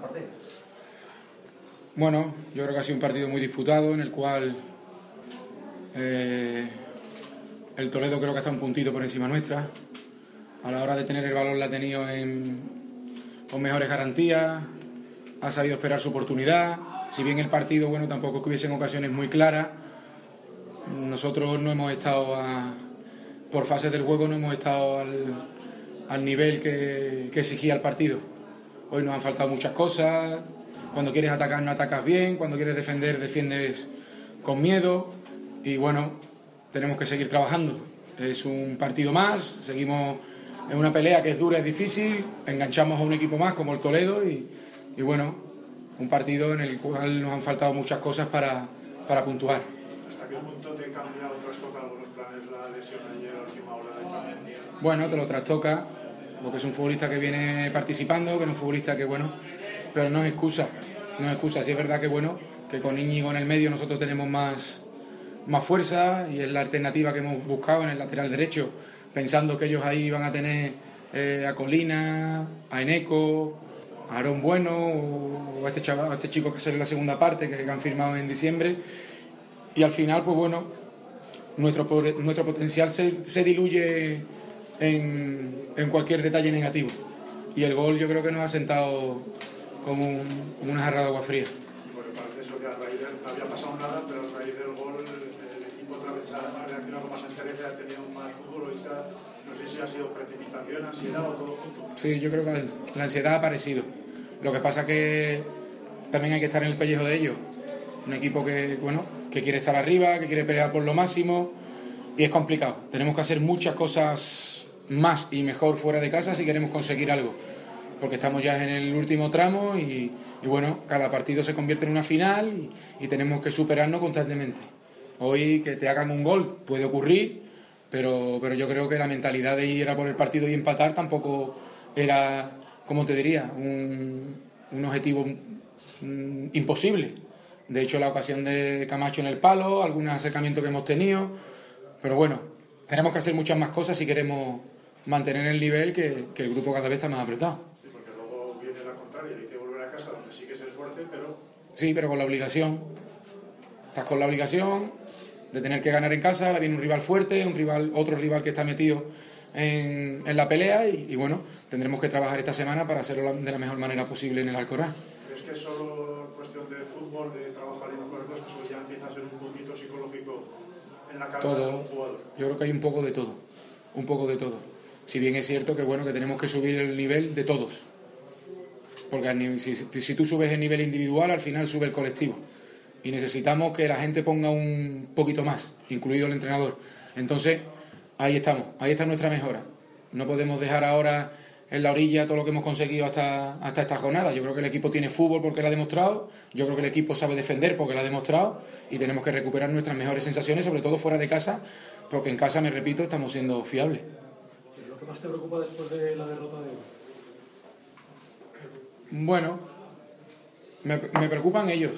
partido? Bueno, yo creo que ha sido un partido muy disputado en el cual eh, el Toledo creo que está un puntito por encima nuestra. A la hora de tener el balón la ha tenido con mejores garantías, ha sabido esperar su oportunidad. Si bien el partido, bueno, tampoco es que hubiesen ocasiones muy claras, nosotros no hemos estado por fases del juego, no hemos estado al, nivel que exigía el partido. Hoy nos han faltado muchas cosas, cuando quieres atacar no atacas bien, cuando quieres defender defiendes con miedo. Y bueno, tenemos que seguir trabajando. Es un partido más, seguimos en una pelea que es dura, es difícil, enganchamos a un equipo más como el Toledo. Y, bueno, un partido en el cual nos han faltado muchas cosas para, para puntuar. ¿Hasta qué punto te cambia o trastoca los planes la lesión ayer a última hora Bueno, te lo trastoca, porque es un futbolista que viene participando, que es un futbolista que, bueno, pero no es excusa, no es excusa. Sí es verdad que bueno, que con Íñigo en el medio nosotros tenemos más, más fuerza y es la alternativa que hemos buscado en el lateral derecho, pensando que ellos ahí van a tener eh, a Colina, a Eneco, a Aarón Bueno o a este, chaval, a este chico que sale en la segunda parte que han firmado en diciembre. Y al final, pues bueno, nuestro, nuestro potencial se, se diluye en, en cualquier detalle negativo. Y el gol yo creo que nos ha sentado como, una jarra de agua fría. Bueno, parece eso que a raíz de, no había pasado nada, pero a raíz del gol el, equipo otra vez ha reaccionado con más entereza, ha tenido más fútbol, no sé si ha sido precipitación, ansiedad o todo junto. Sí, yo creo que la ansiedad ha aparecido. Lo que pasa que también hay que estar en el pellejo de ellos. Un equipo que, bueno, que quiere estar arriba, que quiere pelear por lo máximo y es complicado. Tenemos que hacer muchas cosas más y mejor fuera de casa si queremos conseguir algo porque estamos ya en el último tramo y, bueno, cada partido se convierte en una final y, tenemos que superarnos constantemente. Hoy que te hagan un gol puede ocurrir, pero, pero yo creo que la mentalidad de ir a por el partido y empatar tampoco era, como te diría, un, un objetivo imposible. De hecho, la ocasión de Camacho en el palo, algunos acercamientos que hemos tenido, pero bueno, tenemos que hacer muchas más cosas si queremos mantener el nivel que, que el grupo cada vez está más apretado. Sí, pero con la obligación. Estás con la obligación de tener que ganar en casa, ahora viene un rival fuerte, un rival, otro rival que está metido en, la pelea y, bueno, tendremos que trabajar esta semana para hacerlo de la mejor manera posible en el Alcorá. ¿Crees que es solo cuestión de fútbol, de trabajar y mejor cosas o ya empieza a ser un puntito psicológico en la cabeza de un jugador? Yo creo que hay un poco de todo, un poco de todo. Si bien es cierto que bueno que tenemos que subir el nivel de todos porque si, tú subes el nivel individual, al final sube el colectivo. Y necesitamos que la gente ponga un poquito más, incluido el entrenador. Entonces, ahí estamos, ahí está nuestra mejora. No podemos dejar ahora en la orilla todo lo que hemos conseguido hasta, hasta esta jornada. Yo creo que el equipo tiene fútbol porque lo ha demostrado, yo creo que el equipo sabe defender porque lo ha demostrado y tenemos que recuperar nuestras mejores sensaciones, sobre todo fuera de casa, porque en casa, me repito, estamos siendo fiables. ¿Lo que más te preocupa después de la derrota de? Bueno, me, preocupan ellos,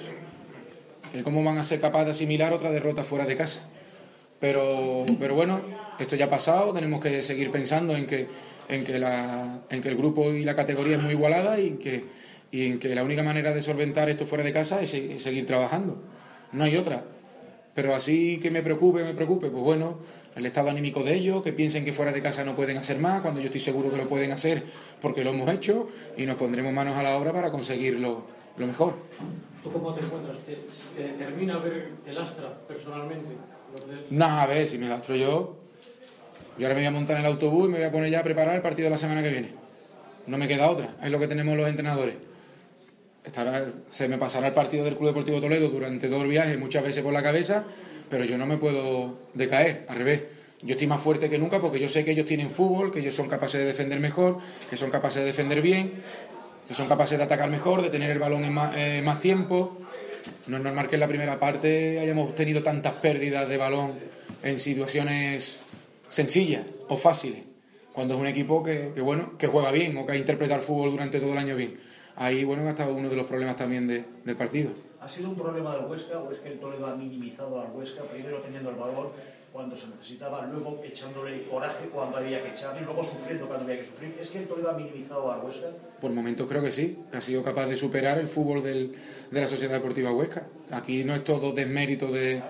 cómo van a ser capaces de asimilar otra derrota fuera de casa. Pero, pero bueno, esto ya ha pasado, tenemos que seguir pensando en que, en que, la, en que el grupo y la categoría es muy igualada y que, y en que la única manera de solventar esto fuera de casa es seguir trabajando. No hay otra. Pero así que me preocupe, me preocupe, pues bueno, el estado anímico de ellos, que piensen que fuera de casa no pueden hacer más, cuando yo estoy seguro que lo pueden hacer porque lo hemos hecho y nos pondremos manos a la obra para conseguirlo lo mejor. ¿Tú cómo te encuentras? ¿Te, te determina ver el Astra personalmente? Nada, a ver, si me lastro yo, yo ahora me voy a montar en el autobús y me voy a poner ya a preparar el partido de la semana que viene. No me queda otra, es lo que tenemos los entrenadores se me pasará el partido del Club Deportivo Toledo durante todo el viaje, muchas veces por la cabeza, pero yo no me puedo decaer, al revés. Yo estoy más fuerte que nunca porque yo sé que ellos tienen fútbol, que ellos son capaces de defender mejor, que son capaces de defender bien, que son capaces de atacar mejor, de tener el balón en más, eh, tiempo. No es normal que en la primera parte hayamos tenido tantas pérdidas de balón en situaciones sencillas o fáciles, cuando es un equipo que, que, bueno, que juega bien o que ha interpretado el fútbol durante todo el año bien ahí bueno ha estado uno de los problemas también del partido. ¿Ha sido un problema del Huesca o es que el Toledo ha minimizado al Huesca, primero teniendo el valor cuando se necesitaba, luego echándole coraje cuando había que echarle, luego sufriendo cuando había que sufrir. ¿Es que el Toledo ha minimizado a Huesca? Por momentos creo que sí, ha sido capaz de superar el fútbol del, de la Sociedad Deportiva Huesca. Aquí no es todo desmérito de,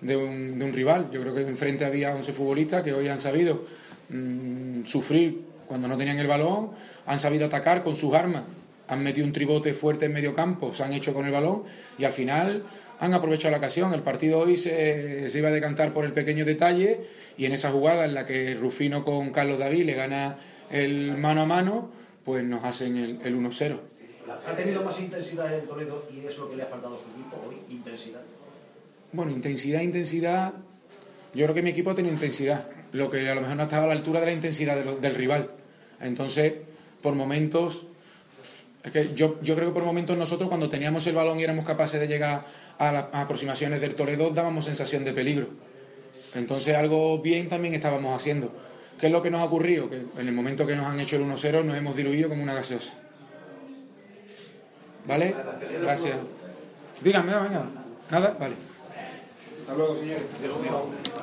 de, un, de un rival. Yo creo que enfrente había 11 futbolistas que hoy han sabido mmm, sufrir cuando no tenían el balón, han sabido atacar con sus armas han metido un tribote fuerte en medio campo, se han hecho con el balón y al final han aprovechado la ocasión. El partido hoy se, se, iba a decantar por el pequeño detalle y en esa jugada en la que Rufino con Carlos David le gana el mano a mano, pues nos hacen el, el 1-0. ¿Ha tenido más intensidad en Toledo y es lo que le ha faltado a su equipo hoy? ¿Intensidad? Bueno, intensidad, intensidad. Yo creo que mi equipo ha tenido intensidad, lo que a lo mejor no estaba a la altura de la intensidad de lo, del rival. Entonces, por momentos, es que yo, yo, creo que por momentos nosotros cuando teníamos el balón y éramos capaces de llegar a las aproximaciones del Toledo dábamos sensación de peligro. Entonces algo bien también estábamos haciendo. ¿Qué es lo que nos ha ocurrido? Que en el momento que nos han hecho el 1-0 nos hemos diluido como una gaseosa. ¿Vale? Gracias. Díganme, venga. ¿Nada? Vale. Hasta luego, señores.